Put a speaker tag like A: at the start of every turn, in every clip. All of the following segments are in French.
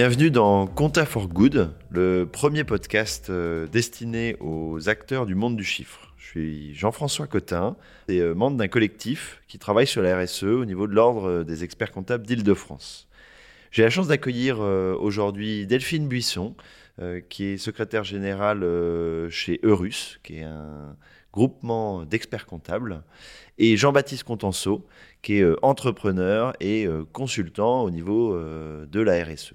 A: Bienvenue dans Compta for Good, le premier podcast euh, destiné aux acteurs du monde du chiffre. Je suis Jean-François Cotin et euh, membre d'un collectif qui travaille sur la RSE au niveau de l'ordre des experts comptables d'Île-de-France. J'ai la chance d'accueillir euh, aujourd'hui Delphine Buisson, qui est secrétaire générale chez Eurus, qui est un groupement d'experts comptables, et Jean-Baptiste Contenceau, qui est entrepreneur et consultant au niveau de la RSE.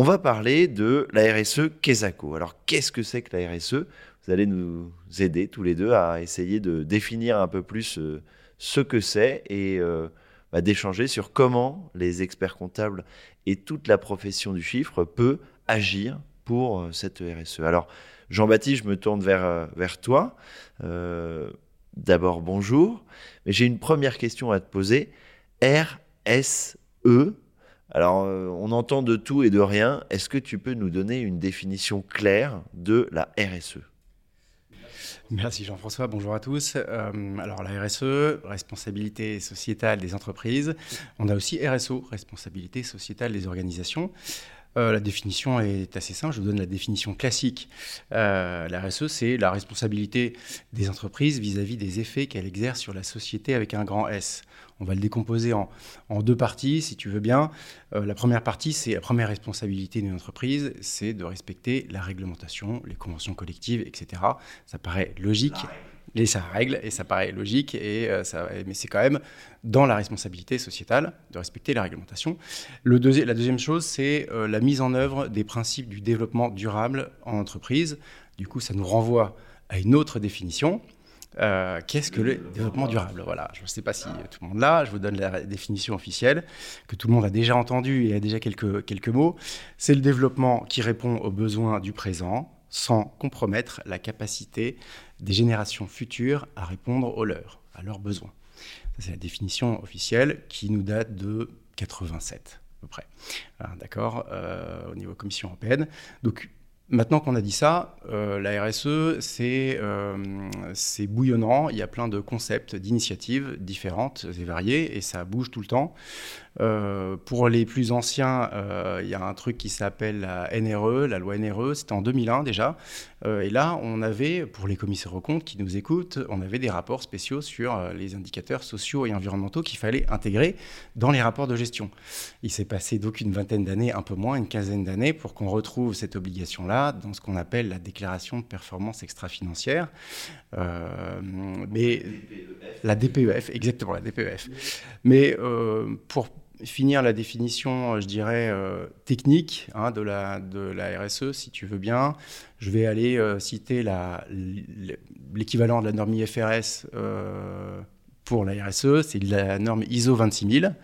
A: On va parler de la RSE Kesako. Alors, qu'est-ce que c'est que la RSE Vous allez nous aider tous les deux à essayer de définir un peu plus euh, ce que c'est et euh, bah, d'échanger sur comment les experts comptables et toute la profession du chiffre peut agir pour euh, cette RSE. Alors, Jean-Baptiste, je me tourne vers, vers toi. D'abord, bonjour. Mais j'ai une première question à te poser. RSE, alors, euh, on entend de tout et de rien. Est-ce que tu peux nous donner une définition claire de la RSE
B: Merci Jean-François, bonjour à tous. Euh, alors la RSE, responsabilité sociétale des entreprises. On a aussi RSO, responsabilité sociétale des organisations. Euh, la définition est assez simple, je vous donne la définition classique. la RSE, c'est la responsabilité des entreprises vis-à-vis -vis des effets qu'elles exercent sur la société avec un grand S. On va le décomposer en, deux parties, si tu veux bien. Euh, la première partie, c'est la première responsabilité d'une entreprise, c'est de respecter la réglementation, les conventions collectives, etc. Ça paraît logique. Et ça règle, et ça paraît logique, et euh, ça, mais c'est quand même dans la responsabilité sociétale de respecter la réglementation. Le la deuxième chose, c'est euh, la mise en œuvre des principes du développement durable en entreprise. Du coup, ça nous renvoie à une autre définition, euh, qu'est-ce que le développement durable? Voilà, je ne sais pas si tout le monde l'a, je vous donne la définition officielle, que tout le monde a déjà entendue et a déjà quelques, quelques mots. C'est le développement qui répond aux besoins du présent sans compromettre la capacité des générations futures à répondre aux leurs, à leurs besoins. C'est la définition officielle qui nous date de 87 à peu près. D'accord euh, Au niveau Commission européenne. Donc Maintenant qu'on a dit ça, euh, la RSE, euh, c'est bouillonnant. Il y a plein de concepts, d'initiatives différentes et variées, et ça bouge tout le temps. Euh, pour les plus anciens, euh, il y a un truc qui s'appelle la NRE, la loi NRE, c'était en 2001 déjà. Euh, et là, on avait, pour les commissaires aux comptes qui nous écoutent, on avait des rapports spéciaux sur les indicateurs sociaux et environnementaux qu'il fallait intégrer dans les rapports de gestion. Il s'est passé donc une vingtaine d'années, un peu moins, une quinzaine d'années, pour qu'on retrouve cette obligation-là dans ce qu'on appelle la déclaration de performance extra-financière. mais la DPEF, exactement, la DPEF. Mais pour finir la définition, euh, je dirais, euh, technique hein, de, la, de RSE, si tu veux bien, je vais aller euh, citer l'équivalent de la norme IFRS pour la RSE, c'est la norme ISO 26000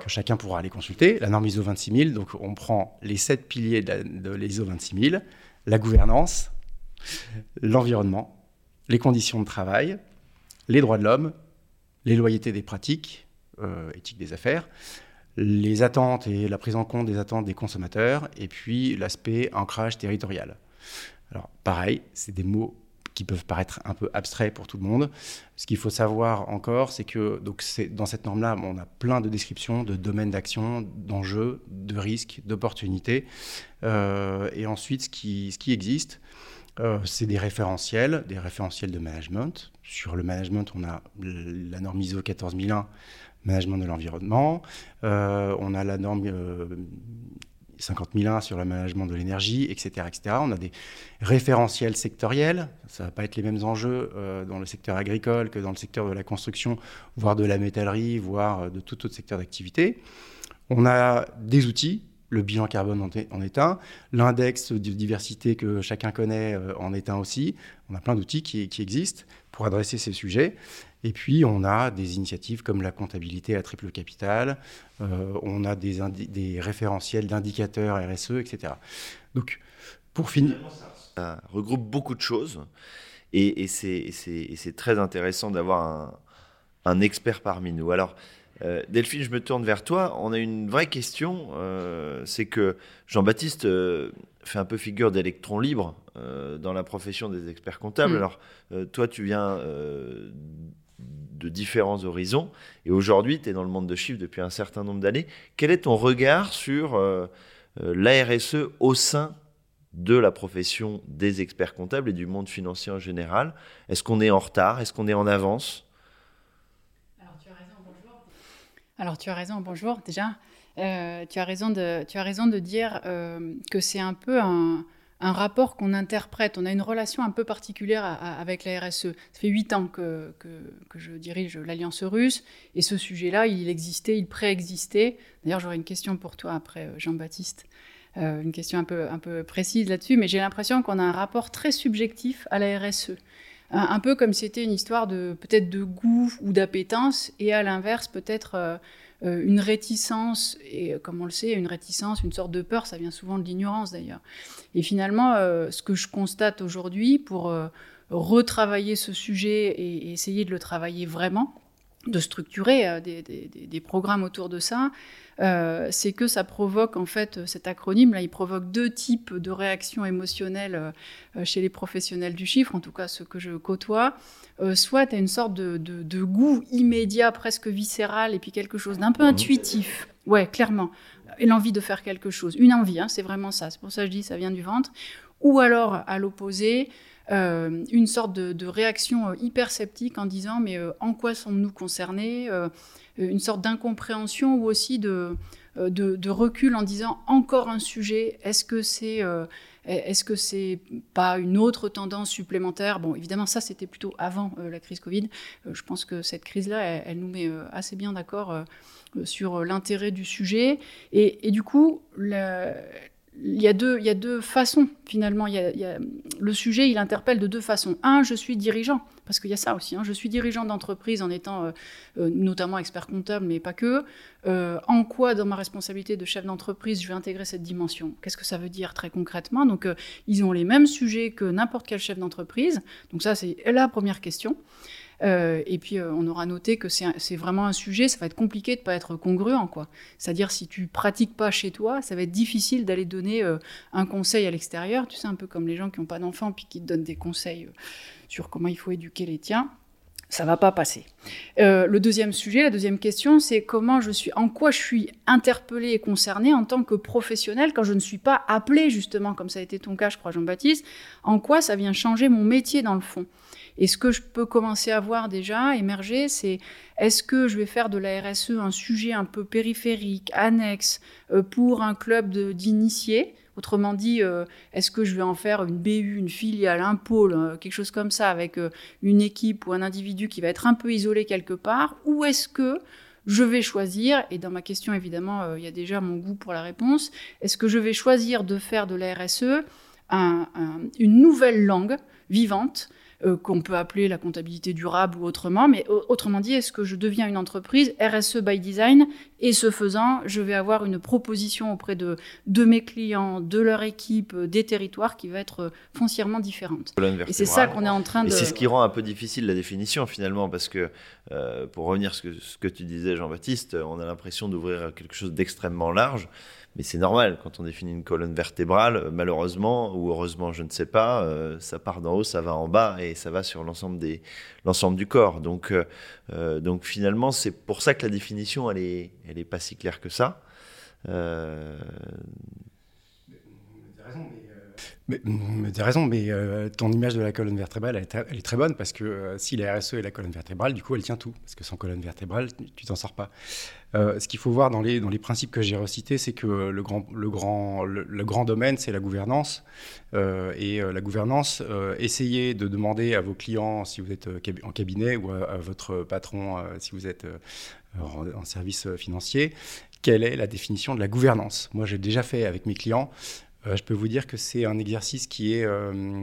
B: que chacun pourra aller consulter. La norme ISO 26000, donc on prend les sept piliers de l'ISO 26000, la gouvernance, l'environnement, les conditions de travail, les droits de l'homme, les loyautés des pratiques, éthique des affaires, les attentes et la prise en compte des attentes des consommateurs, et puis l'aspect ancrage territorial. Alors pareil, c'est des mots qui peuvent paraître un peu abstraits pour tout le monde. Ce qu'il faut savoir encore, c'est que donc dans cette norme-là, on a plein de descriptions de domaines d'action, d'enjeux, de risques, d'opportunités. Euh, et ensuite, ce qui, ce qui existe, euh, c'est des référentiels, des référentiels de management. Sur le management, on a la norme ISO 14001 management de l'environnement. Euh, on a la norme 50001 euh, sur le management de l'énergie, etc.. On a des référentiels sectoriels. Ça ne va pas être les mêmes enjeux euh, dans le secteur agricole que dans le secteur de la construction, voire de la métallerie, voire de tout autre secteur d'activité. On a des outils. Le bilan carbone en est un, l'index de diversité que chacun connaît en est un aussi. On a plein d'outils qui existent pour adresser ces sujets. Et puis, on a des initiatives comme la comptabilité à triple capital, euh, on a des, référentiels d'indicateurs RSE, etc. Donc, pour finir...
A: Ça regroupe beaucoup de choses et, et c'est très intéressant d'avoir un, un, expert parmi nous. Alors, euh, Delphine, je me tourne vers toi. On a une vraie question, euh, c'est que Jean-Baptiste fait un peu figure d'électron libre dans la profession des experts comptables. Mm. Alors, toi, tu viens de différents horizons. Et aujourd'hui, tu es dans le monde de chiffres depuis un certain nombre d'années. Quel est ton regard sur euh, la RSE au sein de la profession des experts comptables et du monde financier en général? Est-ce qu'on est en retard? Est-ce qu'on est en avance
C: Alors tu as raison, bonjour. Alors tu as raison, bonjour déjà. Euh, tu, as raison de, tu as raison de dire euh, que c'est un peu un, rapport qu'on interprète. On a une relation un peu particulière avec la RSE. Ça fait huit ans que, que, je dirige l'Alliance russe et ce sujet-là, il existait, il préexistait. D'ailleurs, j'aurais une question pour toi après, euh, Jean-Baptiste. une question un peu, un peu précise là-dessus, mais j'ai l'impression qu'on a un rapport très subjectif à la RSE. Un, peu comme c'était une histoire de peut-être de goût ou d'appétence, et à l'inverse, peut-être euh, une réticence, et euh, comme on le sait, une réticence, une sorte de peur, ça vient souvent de l'ignorance d'ailleurs. Et finalement, euh, ce que je constate aujourd'hui pour retravailler ce sujet et, essayer de le travailler vraiment, de structurer des, programmes autour de ça, c'est que ça provoque, en fait, cet acronyme-là, il provoque deux types de réactions émotionnelles chez les professionnels du chiffre, en tout cas ceux que je côtoie. Euh, soit tu as une sorte de, goût immédiat, presque viscéral, et puis quelque chose d'un peu mhm. intuitif. Ouais, clairement. Et l'envie de faire quelque chose. Une envie, hein, c'est vraiment ça. C'est pour ça que je dis ça vient du ventre. Ou alors, à l'opposé, euh, une sorte de, réaction euh, hyper sceptique en disant mais en quoi sommes-nous concernés Une sorte d'incompréhension ou aussi de, recul en disant encore un sujet, est-ce que c'est est-ce que c'est pas une autre tendance supplémentaire? Bon, évidemment, ça, c'était plutôt avant euh, la crise Covid. Euh, je pense que cette crise-là, elle, nous met euh, assez bien d'accord sur l'intérêt du sujet. Et, du coup, il y, a deux, il y a deux façons, finalement. Il le sujet, il interpelle de deux façons. Un, je suis dirigeant, parce qu'il y a ça aussi. Hein. Je suis dirigeant d'entreprise en étant notamment expert comptable, mais pas que. Euh, en quoi, dans ma responsabilité de chef d'entreprise, je vais intégrer cette dimension? Qu'est-ce que ça veut dire très concrètement? Donc, euh, ils ont les mêmes sujets que n'importe quel chef d'entreprise. Donc ça, c'est la première question. Euh, et puis, on aura noté que c'est vraiment un sujet, ça va être compliqué de ne pas être congruent. quoi. C'est-à-dire, si tu pratiques pas chez toi, ça va être difficile d'aller donner un conseil à l'extérieur. Tu sais, un peu comme les gens qui n'ont pas d'enfants puis qui te donnent des conseils sur comment il faut éduquer les tiens ça va pas passer. Euh, le deuxième sujet, la deuxième question, c'est comment je suis, en quoi je suis interpellée et concernée en tant que professionnel quand je ne suis pas appelée justement, comme ça a été ton cas, je crois, Jean-Baptiste, en quoi ça vient changer mon métier dans le fond? Et ce que je peux commencer à voir déjà émerger, c'est est-ce que je vais faire de la RSE un sujet un peu périphérique, annexe, euh, pour un club d'initiés? Autrement dit, euh, est-ce que je vais en faire une BU, une filiale, un pôle, euh, quelque chose comme ça, avec une équipe ou un individu qui va être un peu isolé quelque part? Ou est-ce que je vais choisir, et dans ma question évidemment, il y a déjà mon goût pour la réponse, est-ce que je vais choisir de faire de la RSE une nouvelle langue vivante euh, qu'on peut appeler la comptabilité durable ou autrement. Mais autrement dit, est-ce que je deviens une entreprise RSE by design et ce faisant, je vais avoir une proposition auprès de, de mes clients, de leur équipe, euh, des territoires qui va être euh, foncièrement différente. Et c'est ça qu'on est en train de...
A: Et c'est ce qui rend un peu difficile la définition finalement, parce que pour revenir à ce que, ce que tu disais Jean-Baptiste, on a l'impression d'ouvrir quelque chose d'extrêmement large. Mais c'est normal, quand on définit une colonne vertébrale, malheureusement, ou heureusement, je ne sais pas, euh, ça part d'en haut, ça va en bas, et ça va sur l'ensemble, des, l'ensemble du corps. Donc, euh, euh, donc finalement, c'est pour ça que la définition, elle n'est elle est pas si claire que ça. Euh...
B: mais, tu as raison, mais ton image de la colonne vertébrale, elle est, très bonne parce que si la RSE est la colonne vertébrale, du coup, elle tient tout. Parce que sans colonne vertébrale, tu t'en sors pas. Euh, ce qu'il faut voir dans les, principes que j'ai recités, c'est que le grand, domaine, c'est la gouvernance. Euh, et euh, la gouvernance, essayez de demander à vos clients, si vous êtes en cabinet, ou à, votre patron, si vous êtes en, service financier, quelle est la définition de la gouvernance? Moi, j'ai déjà fait avec mes clients. Je peux vous dire que c'est un exercice qui est,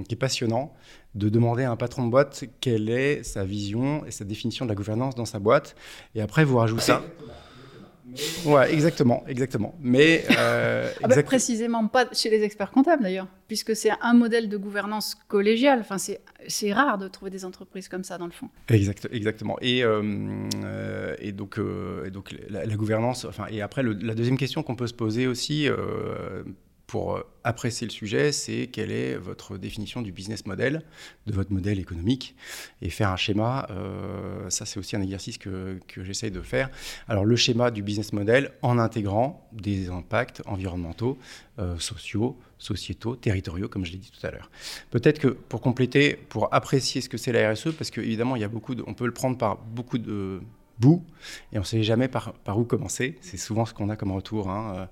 B: qui est passionnant de demander à un patron de boîte quelle est sa vision et sa définition de la gouvernance dans sa boîte. Et après, vous rajoutez... Ça Ouais, exactement, exactement. Mais
C: euh, ah bah, précisément pas chez les experts comptables d'ailleurs, puisque c'est un modèle de gouvernance collégiale. Enfin, c'est rare de trouver des entreprises comme ça dans le fond.
B: Exact, exactement. Et, euh, euh, et donc, et donc la, gouvernance. Enfin, et après, la deuxième question qu'on peut se poser aussi pour euh, apprécier le sujet, c'est quelle est votre définition du business model, de votre modèle économique, et faire un schéma. Euh, ça, c'est aussi un exercice que, j'essaye de faire. Alors, le schéma du business model en intégrant des impacts environnementaux, euh, sociaux, sociétaux, territoriaux, comme je l'ai dit tout à l'heure. Peut-être que pour compléter, pour apprécier ce que c'est la RSE, parce qu'évidemment, il y a beaucoup de, on peut le prendre par beaucoup de bout et on ne sait jamais par, par où commencer. C'est souvent ce qu'on a comme retour. Hein.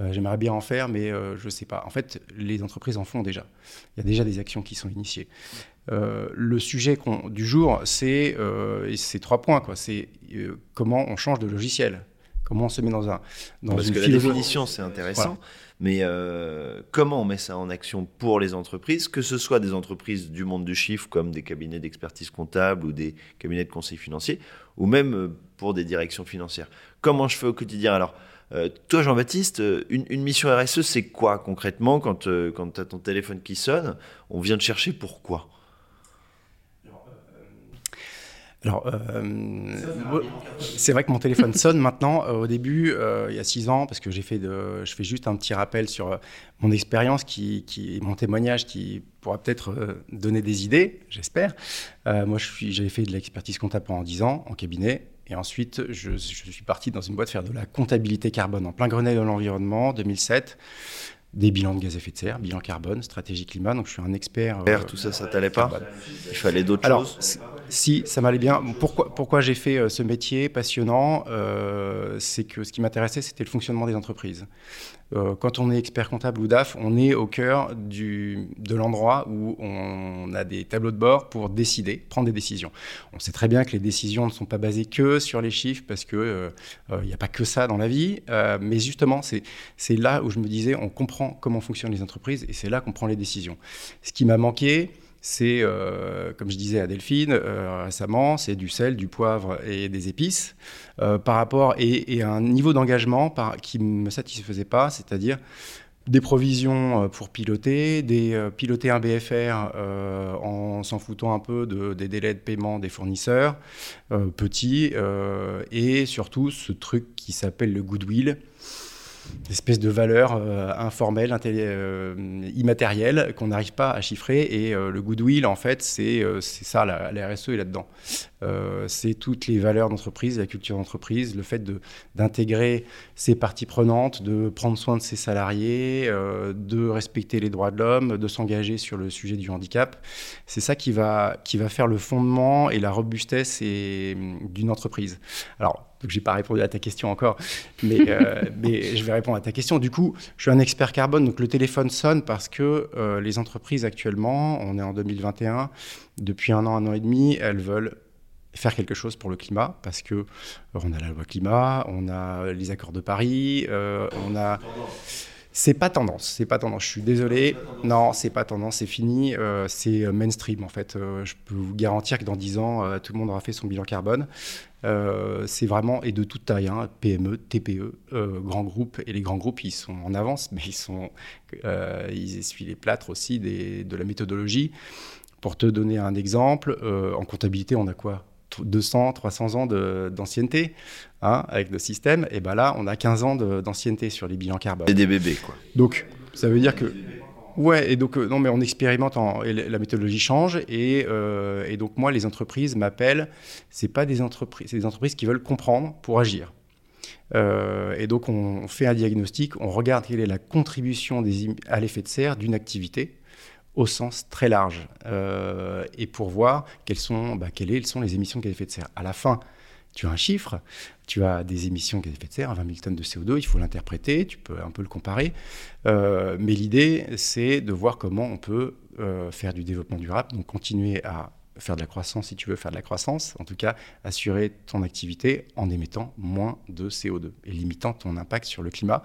B: Euh, euh, j'aimerais bien en faire, mais euh, je ne sais pas. En fait, les entreprises en font déjà. Il y a déjà des actions qui sont initiées. le sujet du jour, c'est ces trois points. C'est comment on change de logiciel. Comment on se met dans un. Dans
A: Parce que la définition, c'est intéressant. Mais euh, comment on met ça en action pour les entreprises, que ce soit des entreprises du monde du chiffre comme des cabinets d'expertise comptable ou des cabinets de conseil financier, ou même euh, pour des directions financières. Comment je fais au quotidien? Alors, euh, toi, Jean-Baptiste, une, mission RSE, c'est quoi concrètement? Quand, quand tu as ton téléphone qui sonne On vient te chercher pourquoi?
B: Alors, euh, c'est vrai que mon téléphone sonne maintenant. Euh, au début, euh, il y a six ans, parce que j'ai fait de, je fais juste un petit rappel sur mon expérience, qui, qui, mon témoignage, qui pourra peut-être donner des idées, j'espère. moi, j'avais fait de l'expertise comptable pendant dix ans en cabinet. Et ensuite, je, je, suis parti dans une boîte faire de la comptabilité carbone en plein Grenelle de l'environnement, 2007 des bilans de gaz à effet de serre, bilan carbone, stratégie climat. Donc je suis un expert.
A: Euh, tout ça, ça t'allait pas? Il fallait d'autres choses?
B: Si, ça m'allait bien. Pourquoi, j'ai fait euh, ce métier passionnant euh, C'est que ce qui m'intéressait, c'était le fonctionnement des entreprises. Euh, quand on est expert comptable ou DAF, on est au cœur de l'endroit où on a des tableaux de bord pour décider, prendre des décisions. On sait très bien que les décisions ne sont pas basées que sur les chiffres parce qu'il n'y a pas que ça dans la vie. mais justement, c'est là où je me disais, on comprend comment fonctionnent les entreprises et c'est là qu'on prend les décisions. Ce qui m'a manqué, c'est, euh, comme je disais à Delphine euh, récemment, c'est du sel, du poivre et des épices, euh, par rapport et, un niveau d'engagement qui ne me satisfaisait pas, c'est-à-dire des provisions pour piloter, des, piloter un BFR en s'en foutant un peu des délais de paiement des fournisseurs petits, et surtout ce truc qui s'appelle le goodwill, espèce de valeur euh, informelle, euh, immatérielle, qu'on n'arrive pas à chiffrer. Et euh, le goodwill, en fait, c'est ça, la, la, RSE est là-dedans. c'est toutes les valeurs d'entreprise, la culture d'entreprise, le fait d'intégrer ses parties prenantes, de prendre soin de ses salariés, de respecter les droits de l'homme, de s'engager sur le sujet du handicap. C'est ça qui va, qui va faire le fondement et la robustesse d'une entreprise. Alors, donc j'ai pas répondu à ta question encore, mais, euh, mais je vais répondre à ta question. Du coup, je suis un expert carbone, donc le téléphone sonne parce que euh, les entreprises actuellement, on est en 2021, depuis un an, un an et demi, elles veulent faire quelque chose pour le climat parce que euh, on a la loi climat, on a les accords de Paris, on a c'est pas tendance, c'est pas tendance. Je suis désolé. Non, c'est pas tendance, c'est fini. c'est mainstream en fait. je peux vous garantir que dans 10 ans, tout le monde aura fait son bilan carbone. Euh, c'est vraiment, et de toute taille, hein, PME, TPE, euh, grands groupes. Et les grands groupes, ils sont en avance, mais ils, sont, euh, ils essuient les plâtres aussi des, de la méthodologie. Pour te donner un exemple, en comptabilité, on a quoi? 200, 300 ans d'ancienneté hein, avec le système. Et ben là, on a 15 ans d'ancienneté sur les bilans carbone.
A: C'est des bébés, quoi.
B: Donc, ça veut dire que Ouais, et donc, euh, non, mais on expérimente, et la méthodologie change, et, euh, et, donc, moi, les entreprises m'appellent, c'est pas des entreprises, c'est des entreprises qui veulent comprendre pour agir. Euh, et donc, on fait un diagnostic, on regarde quelle est la contribution des, à l'effet de serre d'une activité au sens très large, et pour voir quelles sont, bah, quelles sont les émissions de gaz à effet de serre. À la fin, tu as un chiffre, tu as des émissions de gaz à effet de serre, 20 000 tonnes de CO2, il faut l'interpréter, tu peux un peu le comparer. Euh, mais l'idée, c'est de voir comment on peut euh, faire du développement durable, donc continuer à faire de la croissance si tu veux faire de la croissance, en tout cas assurer ton activité en émettant moins de CO2 et limitant ton impact sur le climat.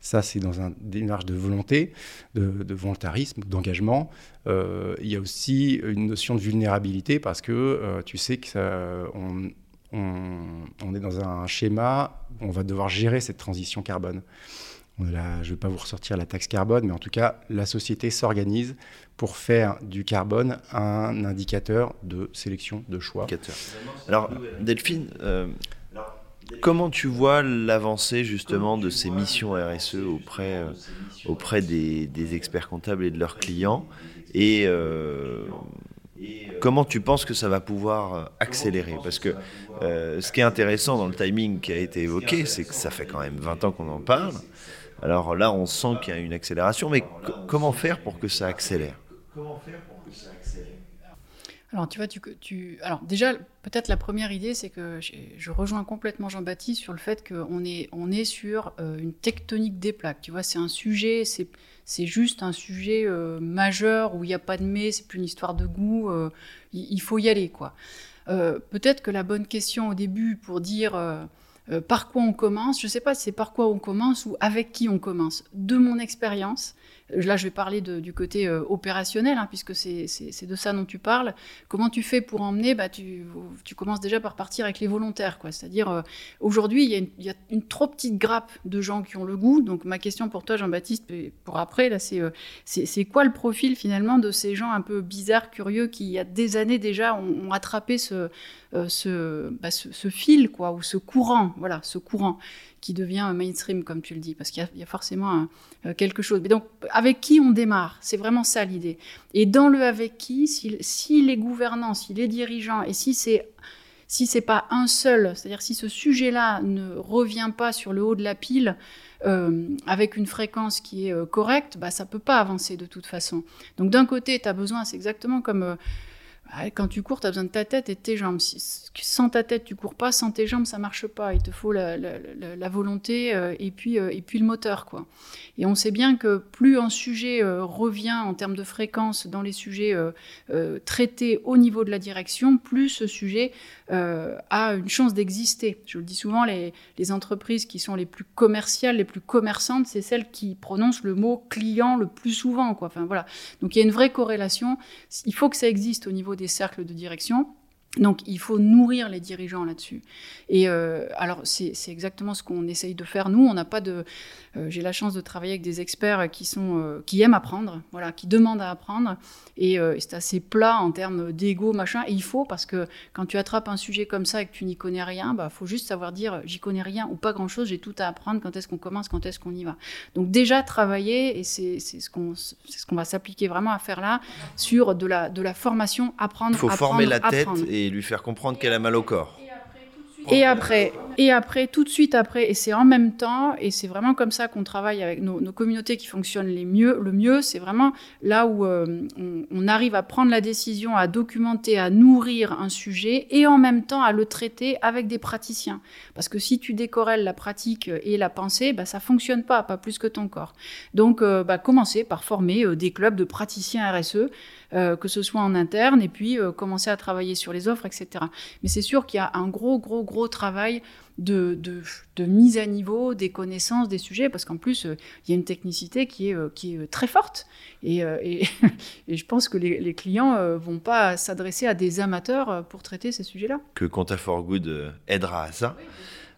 B: Ça, c'est dans un démarche de volonté, de, volontarisme, d'engagement. Euh, il y a aussi une notion de vulnérabilité parce que tu sais que on, est dans un schéma où on va devoir gérer cette transition carbone. Je ne vais pas vous ressortir la taxe carbone, mais en tout cas, la société s'organise pour faire du carbone un indicateur de sélection, de choix.
A: Alors, Delphine, euh, Comment tu vois l'avancée justement de ces missions RSE auprès, euh, auprès des, experts comptables et de leurs clients et euh, comment tu penses que ça va pouvoir accélérer? Parce que ce qui est intéressant dans le timing qui a été évoqué, c'est que ça fait quand même 20 ans qu'on en parle. Alors là, on sent qu'il y a une accélération, mais comment faire pour que ça accélère? Comment faire
C: alors, tu vois, tu, tu... Alors, déjà, peut-être la première idée, c'est que je rejoins complètement Jean-Baptiste sur le fait qu'on est, on est sur euh, une tectonique des plaques. Tu vois, c'est un sujet, c'est, c'est juste un sujet euh, majeur où il n'y a pas de mais, c'est plus une histoire de goût. Euh, il, faut y aller, quoi. peut-être que la bonne question au début pour dire par quoi on commence, je ne sais pas si c'est par quoi on commence ou avec qui on commence. De mon expérience, Là, je vais parler du côté euh, opérationnel, hein, puisque c'est de ça dont tu parles. Comment tu fais pour emmener bah, tu, commences déjà par partir avec les volontaires. C'est-à-dire, euh, aujourd'hui, il y, a une trop petite grappe de gens qui ont le goût. Donc, ma question pour toi, Jean-Baptiste, pour après, euh, c'est quoi le profil finalement de ces gens un peu bizarres, curieux, qui, il y a des années déjà, ont, attrapé ce, ce, bah, ce, ce, fil, quoi, ou ce courant, voilà, ce courant? Qui devient mainstream, comme tu le dis, parce qu'il y, a forcément euh, quelque chose. Mais donc, avec qui on démarre? C'est vraiment ça l'idée. Et dans le avec qui, si, les gouvernants, si les dirigeants, et si c'est si c'est pas un seul, c'est-à-dire si ce sujet-là ne revient pas sur le haut de la pile euh, avec une fréquence qui est euh, correcte, bah, ça peut pas avancer de toute façon. Donc d'un côté, tu as besoin, c'est exactement comme quand tu cours, tu as besoin de ta tête et de tes jambes. Sans ta tête, tu cours pas. Sans tes jambes, ça marche pas. Il te faut la, volonté euh, et, puis, euh, et puis le moteur. quoi. Et on sait bien que plus un sujet euh, revient en termes de fréquence dans les sujets traités au niveau de la direction, plus ce sujet a une chance d'exister. Je le dis souvent, les, les, entreprises qui sont les plus commerciales, les plus commerçantes, c'est celles qui prononcent le mot client le plus souvent. Quoi. Enfin, voilà. Donc il y a une vraie corrélation. Il faut que ça existe au niveau des cercles de direction. Donc il faut nourrir les dirigeants là-dessus. Et euh, alors c'est exactement ce qu'on essaye de faire. Nous, on n'a pas de. Euh, j'ai la chance de travailler avec des experts qui sont euh, qui aiment apprendre, voilà, qui demandent à apprendre. Et c'est assez plat en termes d'ego, machin. Et il faut parce que quand tu attrapes un sujet comme ça et que tu n'y connais rien, bah faut juste savoir dire j'y connais rien ou pas grand-chose. J'ai tout à apprendre. Quand est-ce qu'on commence Quand est-ce qu'on y va? Donc déjà travailler et c'est ce qu'on c'est ce qu'on va s'appliquer vraiment à faire là sur de la de la formation, apprendre.
A: Il faut former la tête et et lui faire comprendre qu'elle a mal au corps.
C: Et après, et après, tout de suite après, et c'est en même temps, et c'est vraiment comme ça qu'on travaille avec nos, communautés qui fonctionnent les mieux, le mieux, c'est vraiment là où euh, on, arrive à prendre la décision, à documenter, à nourrir un sujet, et en même temps à le traiter avec des praticiens. Parce que si tu décorrèles la pratique et la pensée, bah, ça fonctionne pas, pas plus que ton corps. Donc, euh, bah, commencer par former euh, des clubs de praticiens RSE euh, que ce soit en interne, et puis euh, commencer à travailler sur les offres, etc. Mais c'est sûr qu'il y a un gros, gros, gros travail de, de, mise à niveau des connaissances des sujets, parce qu'en plus, euh, il y a une technicité qui est, qui est très forte. Et, et, je pense que les, les clients ne vont pas s'adresser à des amateurs pour traiter ces sujets-là.
A: Que Conta for Good aidera à ça.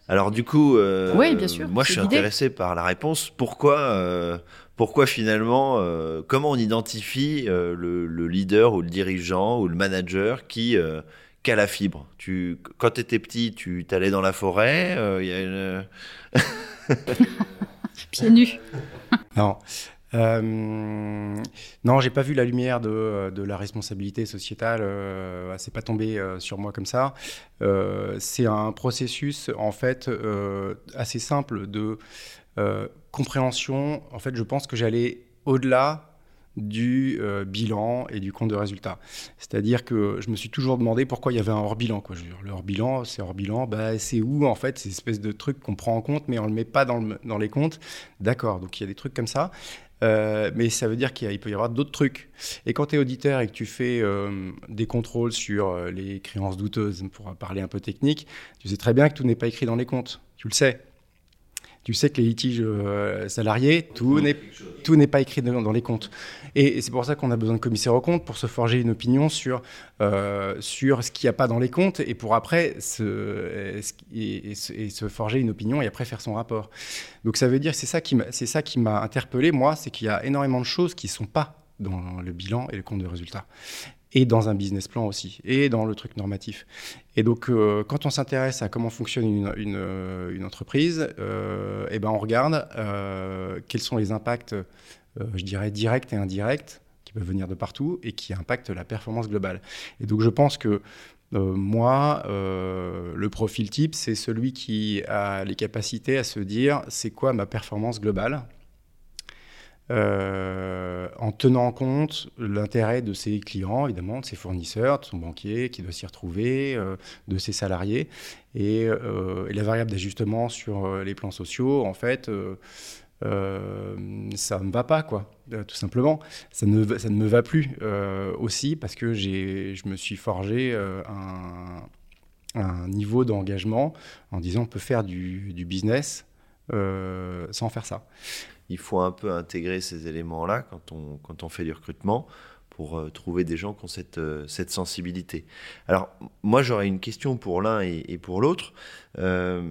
A: Alors du coup,
C: oui, bien sûr,
A: moi je suis intéressé par la réponse. Pourquoi pourquoi finalement, euh, comment on identifie euh, le, leader ou le dirigeant ou le manager qui, euh, a la fibre? Tu, Quand tu étais petit, tu t'allais dans la forêt, il y a une...
C: Pieds nus.
B: non. non, j'ai pas vu la lumière de, de la responsabilité sociétale. c'est pas tombé sur moi comme ça. c'est un processus en fait assez simple de compréhension, en fait, je pense que j'allais au-delà du euh, bilan et du compte de résultat. C'est-à-dire que je me suis toujours demandé pourquoi il y avait un hors-bilan. Quoi. le hors-bilan, c'est hors-bilan, bah, c'est où en fait ces espèces de trucs qu'on prend en compte mais on ne le met pas dans, les comptes. D'accord, donc il y a des trucs comme ça. Euh, mais ça veut dire qu'il peut y avoir d'autres trucs. Et quand tu es auditeur et que tu fais euh, des contrôles sur les créances douteuses, pour parler un peu technique, tu sais très bien que tout n'est pas écrit dans les comptes. Tu le sais tu sais que les litiges euh, salariés, tout n'est, tout n'est pas écrit dans, les comptes. Et, c'est pour ça qu'on a besoin de commissaires aux comptes pour se forger une opinion sur, euh, sur ce qu'il n'y a pas dans les comptes et pour après se, et, se forger une opinion et après faire son rapport. Donc ça veut dire, c'est ça qui m'a, c'est ça qui m'a interpellé, moi, c'est qu'il y a énormément de choses qui ne sont pas dans le bilan et le compte de résultat. Et dans un business plan aussi, et dans le truc normatif. Et donc, euh, quand on s'intéresse à comment fonctionne une, euh, entreprise, euh, et eh ben on regarde quels sont les impacts, je dirais, directs et indirects, qui peuvent venir de partout, et qui impactent la performance globale. Et donc, je pense que moi, le profil type, c'est celui qui a les capacités à se dire, c'est quoi ma performance globale euh, en tenant compte l'intérêt de ses clients, évidemment, de ses fournisseurs, de son banquier qui doit s'y retrouver, euh, de ses salariés. Euh, et, la variable d'ajustement sur les plans sociaux, en fait, ça ne me va pas, quoi, tout simplement. Ça ne, ça ne me va plus aussi parce que je me suis forgé un, un, niveau d'engagement en disant on peut faire du, du business sans faire ça
A: il faut un peu intégrer ces éléments-là quand on, quand on fait du recrutement pour euh, trouver des gens qui ont cette, euh, cette sensibilité. Alors, moi, j'aurais une question pour l'un et, pour l'autre. Euh,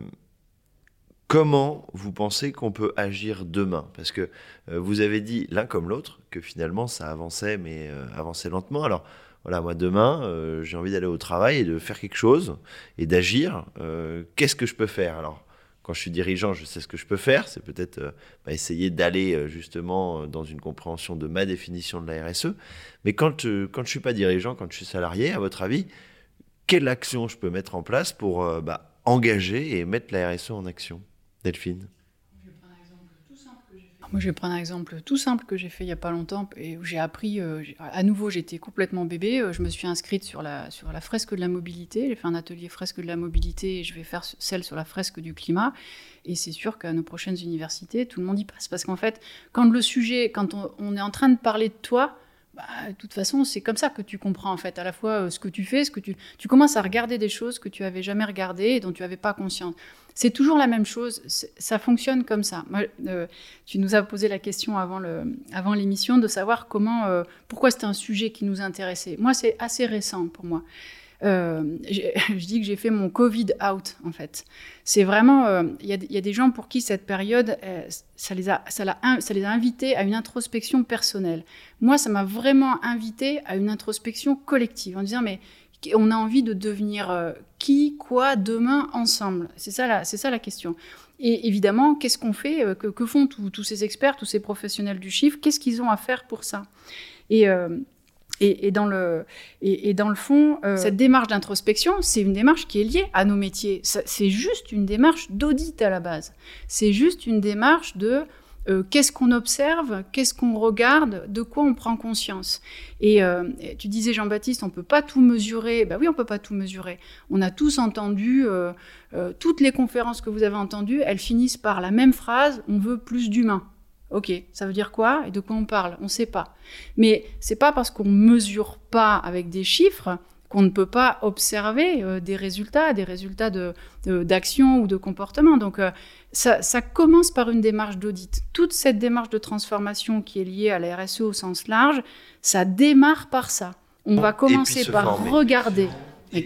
A: comment vous pensez qu'on peut agir demain? Parce que vous avez dit l'un comme l'autre que finalement, ça avançait, mais avançait lentement. Alors, voilà, moi demain, j'ai envie d'aller au travail et de faire quelque chose et d'agir. Qu'est-ce que je peux faire? Alors, quand je suis dirigeant, je sais ce que je peux faire. C'est peut-être euh, bah, essayer d'aller euh, justement euh, dans une compréhension de ma définition de la RSE. Mais quand, je ne suis pas dirigeant, quand je suis salarié, à votre avis, quelle action je peux mettre en place pour bah, engager et mettre la RSE en action? Delphine?
C: Moi, je vais prendre un exemple tout simple que j'ai fait il n'y a pas longtemps et où j'ai appris, euh, à nouveau, j'étais complètement bébé, euh, je me suis inscrite sur la, sur la fresque de la mobilité, j'ai fait un atelier fresque de la mobilité et je vais faire celle sur la fresque du climat. Et c'est sûr qu'à nos prochaines universités, tout le monde y passe. Parce qu'en fait, quand le sujet, quand on, est en train de parler de toi, bah, de toute façon, c'est comme ça que tu comprends en fait à la fois euh, ce que tu fais, ce que tu, tu commences à regarder des choses que tu avais jamais regardées et dont tu n'avais pas conscience. C'est toujours la même chose, ça fonctionne comme ça. Euh, tu nous as posé la question avant, l'émission de savoir comment, euh, pourquoi c'était un sujet qui nous intéressait. Moi, c'est assez récent pour moi. Euh, je dis que j'ai fait mon Covid out, en fait. C'est vraiment, il y, a des gens pour qui cette période, ça, les a, ça, ça les a invités à une introspection personnelle. Moi, ça m'a vraiment invité à une introspection collective, en disant, mais on a envie de devenir euh, qui, quoi, demain, ensemble. C'est ça, la, c'est ça la question. Et évidemment, qu'est-ce qu'on fait euh, que, font tous ces experts, tous ces professionnels du chiffre? Qu'est-ce qu'ils ont à faire pour ça? Et, euh, et, dans le, et, dans le fond, cette démarche d'introspection, c'est une démarche qui est liée à nos métiers. C'est juste une démarche d'audit à la base. C'est juste une démarche de euh, qu'est-ce qu'on observe, qu'est-ce qu'on regarde, de quoi on prend conscience. Et euh, tu disais, Jean-Baptiste, on ne peut pas tout mesurer. Ben oui, on ne peut pas tout mesurer. On a tous entendu, euh, toutes les conférences que vous avez entendues, elles finissent par la même phrase, on veut plus d'humains. Ok, ça veut dire quoi et de quoi on parle? On ne sait pas. Mais c'est pas parce qu'on mesure pas avec des chiffres qu'on ne peut pas observer euh, des résultats, des résultats d'action de, ou de comportement. Donc euh, ça, commence par une démarche d'audit. Toute cette démarche de transformation qui est liée à la RSE au sens large, ça démarre par ça. On va commencer par regarder.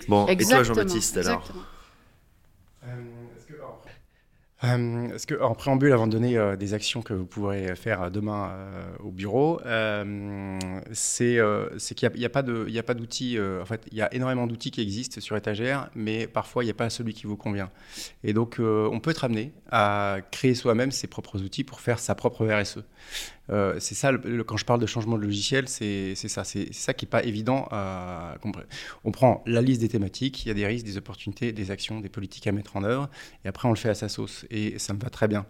A: Bon, et toi Jean-Baptiste alors
B: euh, est-ce que, en préambule, avant de donner euh, des actions que vous pourrez faire demain euh, au bureau, c'est qu'il n'y a, a, pas d'outils. en fait, il y a énormément d'outils qui existent sur étagère, mais parfois, il n'y a pas celui qui vous convient. Et donc, on peut être amené à créer soi-même ses propres outils pour faire sa propre RSE. Euh, c'est ça, quand je parle de changement de logiciel, c'est ça. C'est ça qui n'est pas évident à comprendre. On prend la liste des thématiques, il y a des risques, des opportunités, des actions, des politiques à mettre en œuvre, et après on le fait à sa sauce. Et ça me va très bien.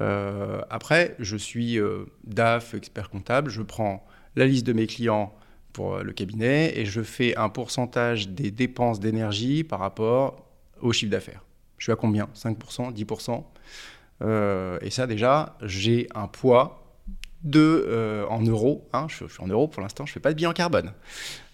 B: Euh, après, je suis euh, DAF, expert comptable, je prends la liste de mes clients pour le cabinet et je fais un pourcentage des dépenses d'énergie par rapport au chiffre d'affaires. Je suis à combien? 5%, 10% Et ça déjà, j'ai un poids euh, en euros. Hein, je, suis en euros pour l'instant, je ne fais pas de bilan carbone.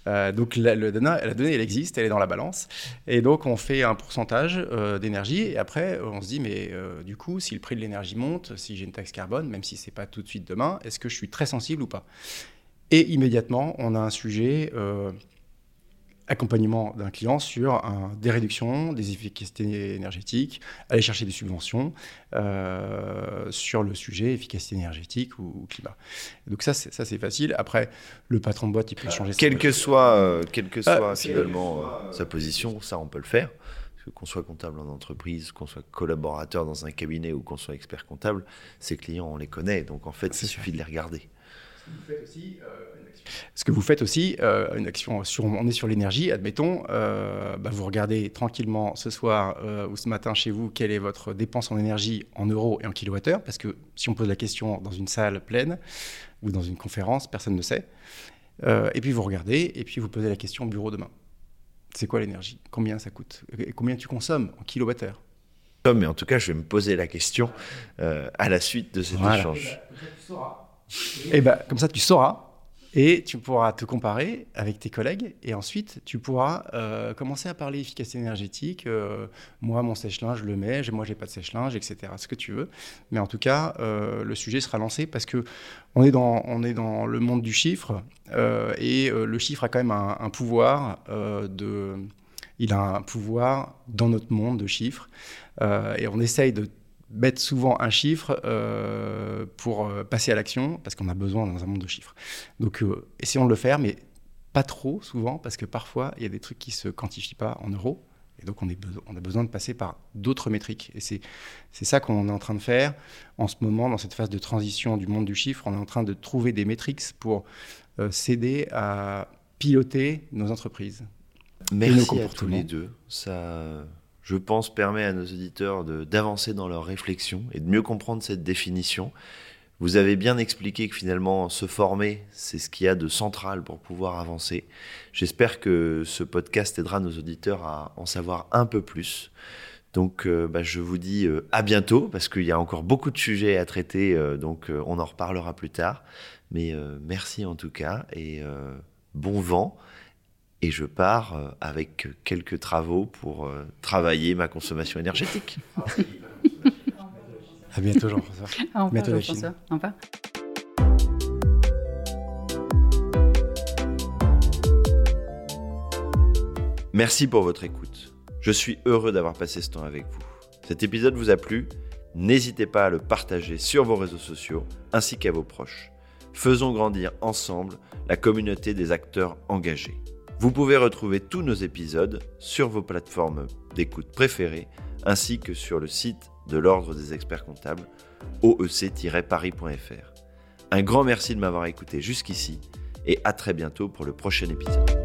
B: Euh, donc la, donnée, elle existe, elle est dans la balance. Et donc on fait un pourcentage euh, d'énergie. Et après, on se dit, mais du coup, si le prix de l'énergie monte, si j'ai une taxe carbone, même si ce n'est pas tout de suite demain, est-ce que je suis très sensible ou pas? Et immédiatement, on a un sujet accompagnement d'un client sur des réductions, des efficacités énergétiques, aller chercher des subventions euh, sur le sujet efficacité énergétique ou, climat. Donc ça, ça c'est facile. Après, le patron de boîte, il peut changer.
A: Quelle que soit, euh, quelle que soit ah, finalement euh, sa position, ça on peut le faire. Qu'on soit comptable en entreprise, qu'on soit collaborateur dans un cabinet ou qu'on soit expert comptable, ces clients, on les connaît. Donc en fait, il suffit de les regarder. Vous faites aussi
B: ce que vous faites aussi, euh, une action sur, on est sur l'énergie, admettons, euh, bah, vous regardez tranquillement ce soir euh, ou ce matin chez vous quelle est votre dépense en énergie en euros et en kilowattheure, parce que si on pose la question dans une salle pleine ou dans une conférence, personne ne sait. et puis vous regardez et puis vous posez la question au bureau demain. C'est quoi l'énergie? Combien ça coûte? Et Combien tu consommes en kilowattheure
A: mais en tout cas, je vais me poser la question à la suite de cet échange.
B: Et, ben, comme ça, tu sauras et tu pourras te comparer avec tes collègues et ensuite tu pourras euh, commencer à parler efficacité énergétique. Euh, moi, mon sèche-linge, je le mets, moi, j'ai pas de sèche-linge, etc. Ce que tu veux. Mais en tout cas, euh, le sujet sera lancé parce que on est dans, on est dans le monde du chiffre et le chiffre a quand même un, un pouvoir de. Il a un pouvoir dans notre monde de chiffres et on essaye de mettre souvent un chiffre euh, pour euh, passer à l'action, parce qu'on a besoin dans un monde de chiffres. Donc euh, essayons de le faire, mais pas trop souvent, parce que parfois, il y a des trucs qui ne se quantifient pas en euros. Et donc, on, est on a besoin de passer par d'autres métriques. Et c'est ça qu'on est en train de faire en ce moment, dans cette phase de transition du monde du chiffre. On est en train de trouver des métriques pour s'aider à piloter nos entreprises.
A: Merci à tous les deux. Ça je pense, permet à nos auditeurs d'avancer dans leur réflexion et de mieux comprendre cette définition. Vous avez bien expliqué que finalement, se former, c'est ce qu'il y a de central pour pouvoir avancer. J'espère que ce podcast aidera nos auditeurs à en savoir un peu plus. Donc, euh, bah, je vous dis euh, à bientôt parce qu'il y a encore beaucoup de sujets à traiter, euh, donc on en reparlera plus tard. Mais merci en tout cas et bon vent et je pars euh, avec quelques travaux pour euh, travailler ma consommation énergétique.
B: à bientôt Jean-François.
C: À bientôt Jean-François. Au revoir.
A: Merci pour votre écoute. Je suis heureux d'avoir passé ce temps avec vous. Cet épisode vous a plu? N'hésitez pas à le partager sur vos réseaux sociaux ainsi qu'à vos proches. Faisons grandir ensemble la communauté des acteurs engagés. Vous pouvez retrouver tous nos épisodes sur vos plateformes d'écoute préférées ainsi que sur le site de l'Ordre des experts comptables oec-paris.fr. Un grand merci de m'avoir écouté jusqu'ici et à très bientôt pour le prochain épisode.